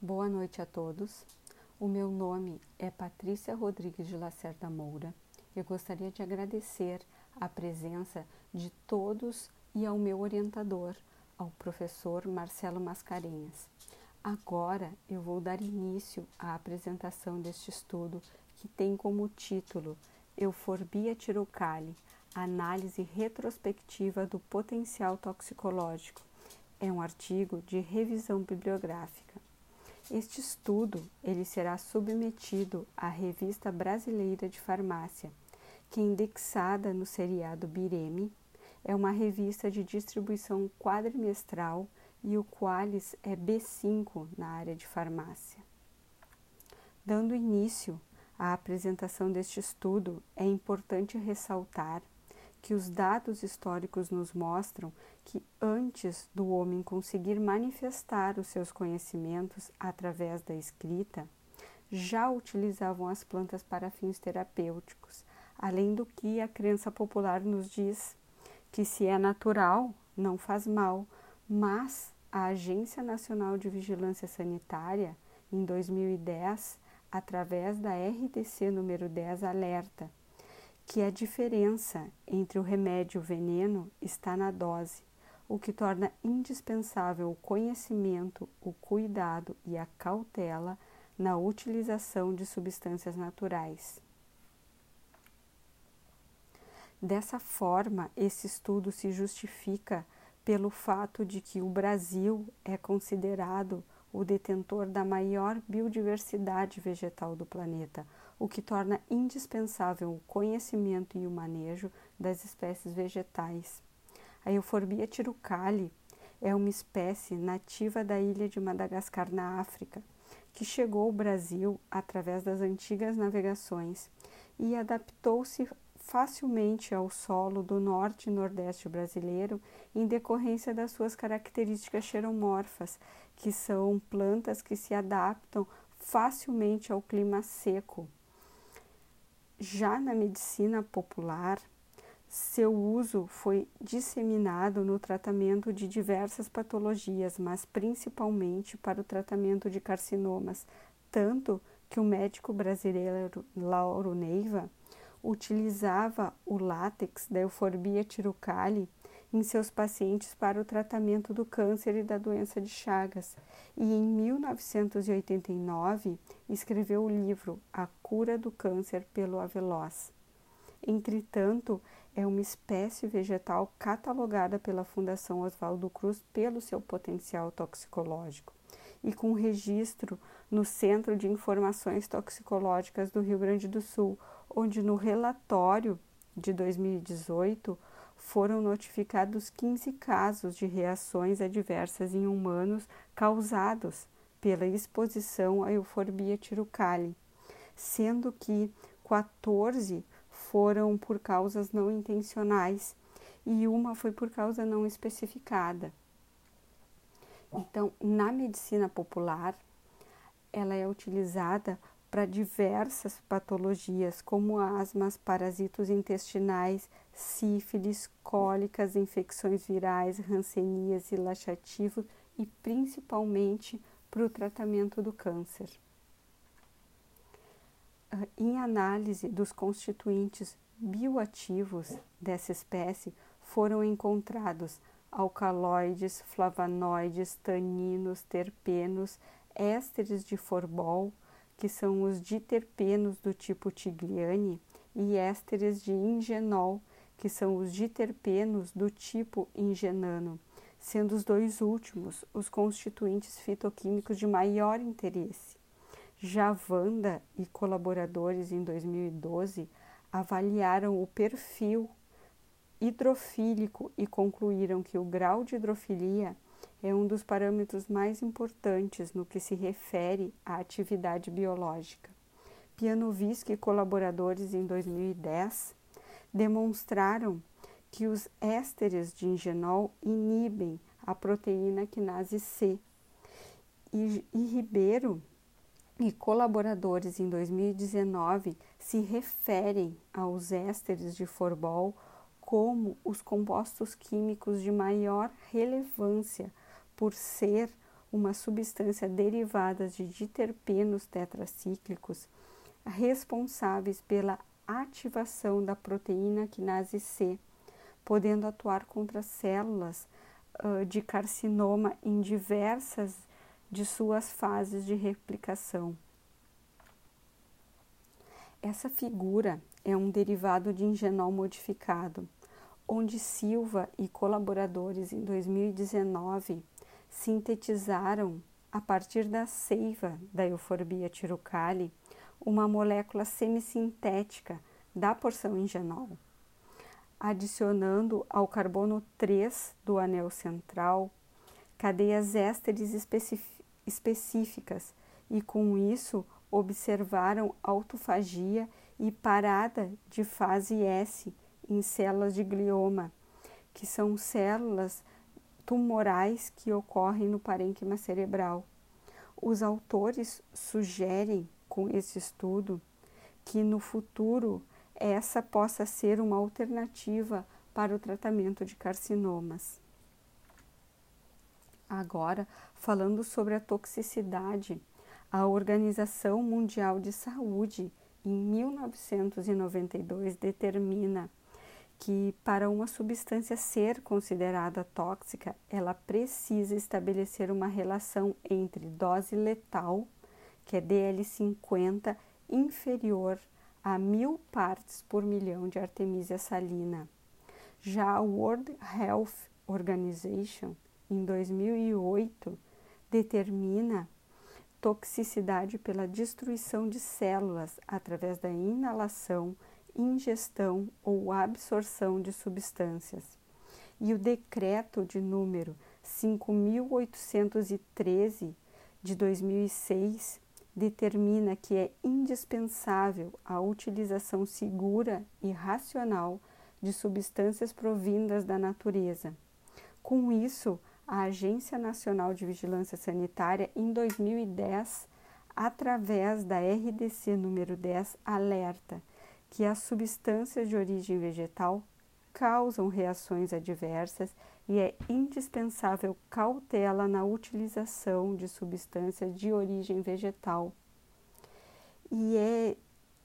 Boa noite a todos. O meu nome é Patrícia Rodrigues de Lacerda Moura. Eu gostaria de agradecer a presença de todos e ao meu orientador, ao professor Marcelo Mascarenhas. Agora eu vou dar início à apresentação deste estudo que tem como título Euforbia tirocali, análise retrospectiva do potencial toxicológico. É um artigo de revisão bibliográfica. Este estudo ele será submetido à Revista Brasileira de Farmácia, que é indexada no seriado Bireme, é uma revista de distribuição quadrimestral e o Qualis é B5 na área de farmácia. Dando início à apresentação deste estudo, é importante ressaltar que os dados históricos nos mostram que antes do homem conseguir manifestar os seus conhecimentos através da escrita, já utilizavam as plantas para fins terapêuticos, além do que a crença popular nos diz que se é natural, não faz mal, mas a Agência Nacional de Vigilância Sanitária, em 2010, através da RDC número 10, alerta que a diferença entre o remédio e o veneno está na dose, o que torna indispensável o conhecimento, o cuidado e a cautela na utilização de substâncias naturais. Dessa forma, esse estudo se justifica pelo fato de que o Brasil é considerado o detentor da maior biodiversidade vegetal do planeta, o que torna indispensável o conhecimento e o manejo das espécies vegetais. A Euphorbia tirucali é uma espécie nativa da ilha de Madagascar, na África, que chegou ao Brasil através das antigas navegações e adaptou-se facilmente ao solo do norte e nordeste brasileiro em decorrência das suas características xeromorfas, que são plantas que se adaptam facilmente ao clima seco. Já na medicina popular, seu uso foi disseminado no tratamento de diversas patologias, mas principalmente para o tratamento de carcinomas, tanto que o médico brasileiro Lauro Neiva utilizava o látex da euforbia tirucali em seus pacientes para o tratamento do câncer e da doença de Chagas, e em 1989 escreveu o livro A Cura do Câncer pelo Aveloz. Entretanto, é uma espécie vegetal catalogada pela Fundação Oswaldo Cruz pelo seu potencial toxicológico e com registro no Centro de Informações Toxicológicas do Rio Grande do Sul, onde no relatório de 2018 foram notificados 15 casos de reações adversas em humanos causados pela exposição à euforbia tirucali, sendo que 14 foram por causas não intencionais e uma foi por causa não especificada. Então, na medicina popular, ela é utilizada para diversas patologias, como asmas, parasitos intestinais, sífilis, cólicas, infecções virais, rancenias e laxativo e principalmente para o tratamento do câncer. Ah, em análise dos constituintes bioativos dessa espécie, foram encontrados alcaloides, flavonoides, taninos, terpenos, ésteres de forbol, que são os diterpenos do tipo Tigliani, e ésteres de ingenol, que são os diterpenos do tipo ingenano, sendo os dois últimos os constituintes fitoquímicos de maior interesse. Já Vanda e colaboradores em 2012 avaliaram o perfil hidrofílico e concluíram que o grau de hidrofilia é um dos parâmetros mais importantes no que se refere à atividade biológica. Pianovisky e colaboradores em 2010 demonstraram que os ésteres de ingenol inibem a proteína quinase C. E, e Ribeiro e colaboradores em 2019 se referem aos ésteres de forbol como os compostos químicos de maior relevância por ser uma substância derivada de diterpenos tetracíclicos responsáveis pela ativação da proteína quinase C, podendo atuar contra células uh, de carcinoma em diversas de suas fases de replicação. Essa figura é um derivado de engenol modificado, onde Silva e colaboradores em 2019 sintetizaram, a partir da seiva da euforbia tirucale, uma molécula semissintética da porção engenol, adicionando ao carbono 3 do anel central cadeias ésteres específicas e, com isso, observaram autofagia e parada de fase S em células de glioma, que são células tumorais que ocorrem no parênquima cerebral. Os autores sugerem com esse estudo que no futuro essa possa ser uma alternativa para o tratamento de carcinomas. Agora, falando sobre a toxicidade, a Organização Mundial de Saúde, em 1992, determina que para uma substância ser considerada tóxica, ela precisa estabelecer uma relação entre dose letal que é DL50 inferior a mil partes por milhão de artemisia salina. Já a World Health Organization, em 2008, determina toxicidade pela destruição de células através da inalação, ingestão ou absorção de substâncias. E o decreto de número 5813 de 2006 determina que é indispensável a utilização segura e racional de substâncias provindas da natureza. Com isso, a Agência Nacional de Vigilância Sanitária, em 2010, através da RDC número 10, alerta que as substâncias de origem vegetal causam reações adversas e é indispensável cautela na utilização de substâncias de origem vegetal. E é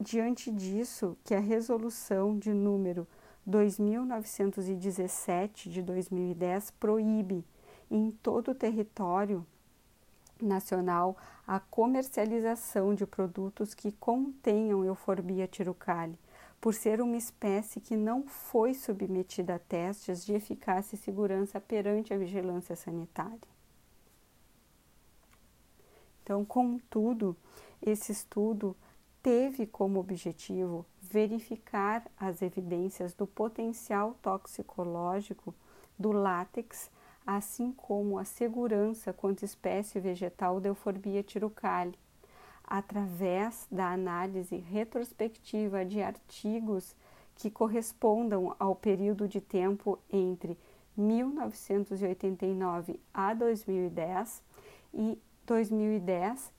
diante disso que a resolução de número 2917 de 2010 proíbe em todo o território nacional a comercialização de produtos que contenham euforbia tirucale por ser uma espécie que não foi submetida a testes de eficácia e segurança perante a vigilância sanitária. Então, contudo, esse estudo teve como objetivo verificar as evidências do potencial toxicológico do látex, assim como a segurança quanto espécie vegetal da Euphorbia tirucale, através da análise retrospectiva de artigos que correspondam ao período de tempo entre 1989 a 2010 e 2010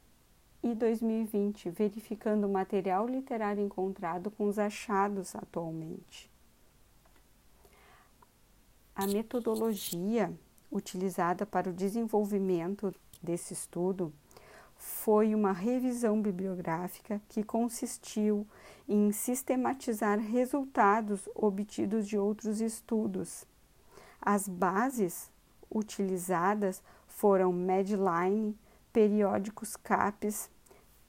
e 2020, verificando o material literário encontrado com os achados atualmente. A metodologia utilizada para o desenvolvimento desse estudo foi uma revisão bibliográfica que consistiu em sistematizar resultados obtidos de outros estudos. As bases utilizadas foram Medline, periódicos CAPES,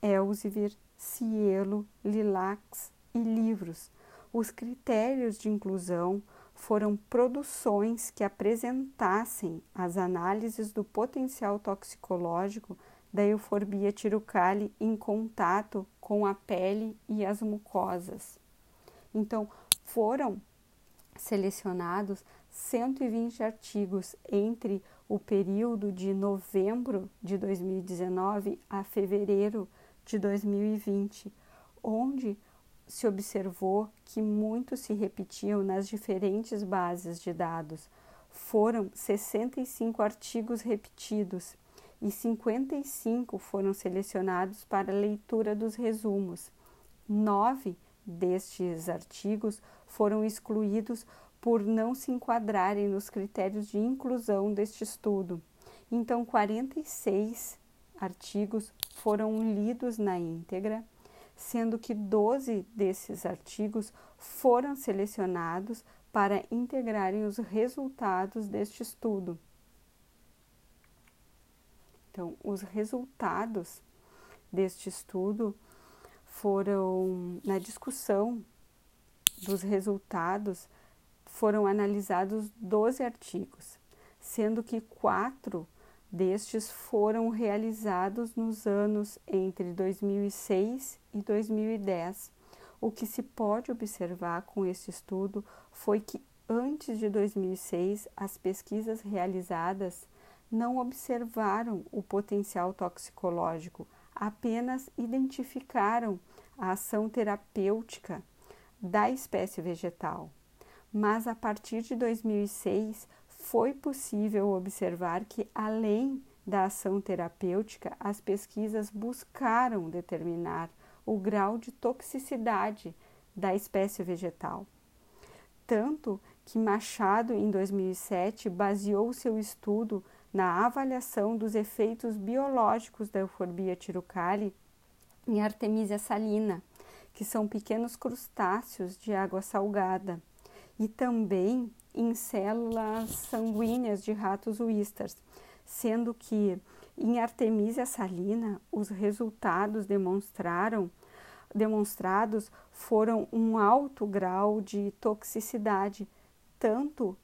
Elsevier, Cielo, Lilacs e livros. Os critérios de inclusão foram produções que apresentassem as análises do potencial toxicológico da euforbia tirucale em contato com a pele e as mucosas. Então, foram selecionados 120 artigos entre o período de novembro de 2019 a fevereiro de 2020, onde se observou que muitos se repetiam nas diferentes bases de dados. Foram 65 artigos repetidos e 55 foram selecionados para leitura dos resumos. Nove destes artigos foram excluídos por não se enquadrarem nos critérios de inclusão deste estudo, Então, 46 artigos foram lidos na íntegra, sendo que 12 desses artigos foram selecionados para integrarem os resultados deste estudo. Então, os resultados deste estudo foram, na discussão dos resultados, foram analisados 12 artigos, sendo que quatro destes foram realizados nos anos entre 2006 e 2010. O que se pode observar com este estudo foi que antes de 2006 as pesquisas realizadas não observaram o potencial toxicológico, apenas identificaram a ação terapêutica da espécie vegetal. Mas a partir de 2006 foi possível observar que, além da ação terapêutica, as pesquisas buscaram determinar o grau de toxicidade da espécie vegetal. Tanto que Machado, em 2007, baseou seu estudo na avaliação dos efeitos biológicos da euforbia tirucale em Artemisia salina, que são pequenos crustáceos de água salgada, e também em células sanguíneas de ratos whisters, sendo que em Artemisia salina os resultados demonstraram demonstrados foram um alto grau de toxicidade, tanto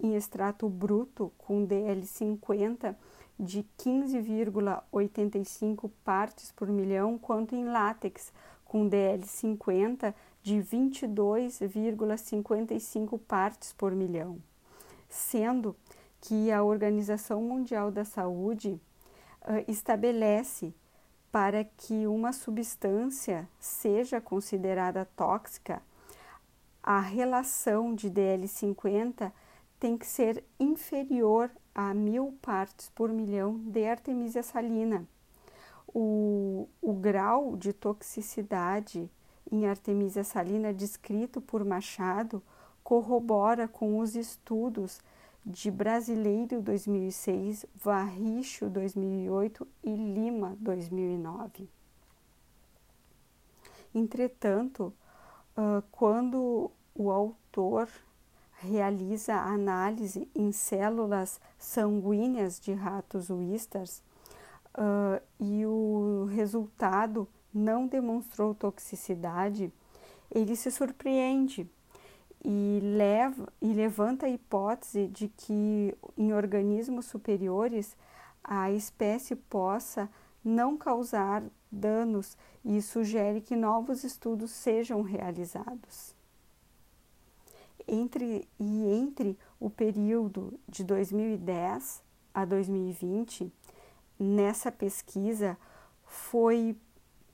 em extrato bruto com DL50 de 15,85 partes por milhão, quanto em látex com DL50 de 22,55 partes por milhão, sendo que a Organização Mundial da Saúde uh, estabelece para que uma substância seja considerada tóxica, a relação de DL50 tem que ser inferior a mil partes por milhão de Artemisia salina. O, o grau de toxicidade em Artemisia salina descrito por Machado corrobora com os estudos de Brasileiro 2006, Varricho 2008 e Lima 2009. Entretanto, quando o autor realiza análise em células sanguíneas de ratos whisters uh, e o resultado não demonstrou toxicidade, ele se surpreende e, leva, e levanta a hipótese de que em organismos superiores a espécie possa não causar danos. E sugere que novos estudos sejam realizados. Entre, e entre o período de 2010 a 2020, nessa pesquisa foi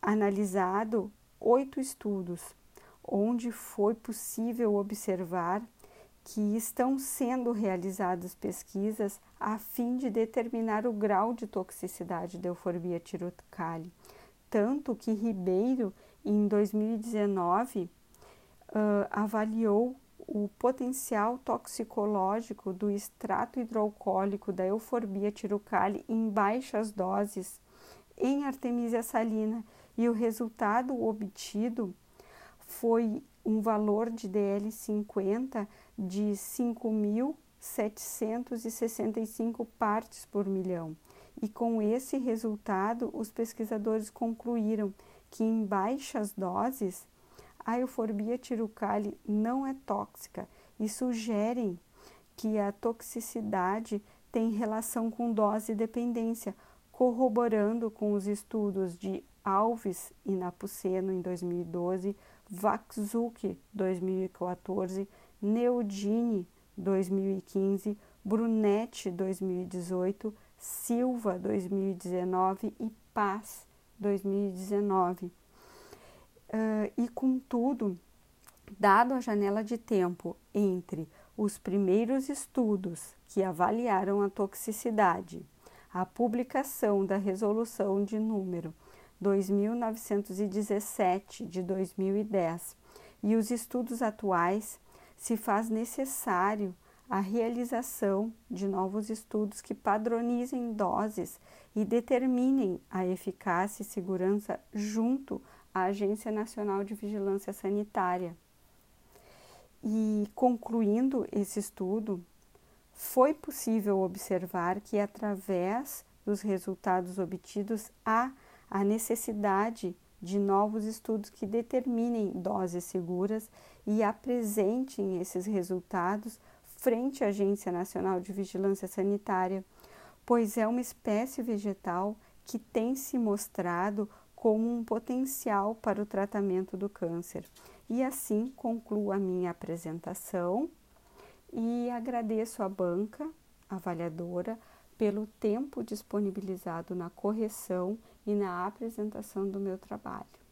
analisado oito estudos, onde foi possível observar que estão sendo realizadas pesquisas a fim de determinar o grau de toxicidade da euforbia tiroticale. Tanto que Ribeiro, em 2019, uh, avaliou o potencial toxicológico do extrato hidroalcoólico da euforbia tirucale em baixas doses em Artemisia salina e o resultado obtido foi um valor de DL50 de 5.765 partes por milhão. E com esse resultado, os pesquisadores concluíram que em baixas doses a euforbia tirucale não é tóxica e sugerem que a toxicidade tem relação com dose e dependência, corroborando com os estudos de Alves e Napuceno em 2012, Vaxuk 2014, Neodini 2015, Brunetti 2018, Silva 2019 e Paz 2019 uh, e, contudo, dado a janela de tempo entre os primeiros estudos que avaliaram a toxicidade, a publicação da resolução de número 2917 de 2010 e os estudos atuais, se faz necessário a realização de novos estudos que padronizem doses e determinem a eficácia e segurança junto à Agência Nacional de Vigilância Sanitária. E concluindo esse estudo, foi possível observar que, através dos resultados obtidos, há a necessidade de novos estudos que determinem doses seguras e apresentem esses resultados frente à Agência Nacional de Vigilância Sanitária, pois é uma espécie vegetal que tem se mostrado como um potencial para o tratamento do câncer. E assim concluo a minha apresentação e agradeço à banca avaliadora pelo tempo disponibilizado na correção e na apresentação do meu trabalho.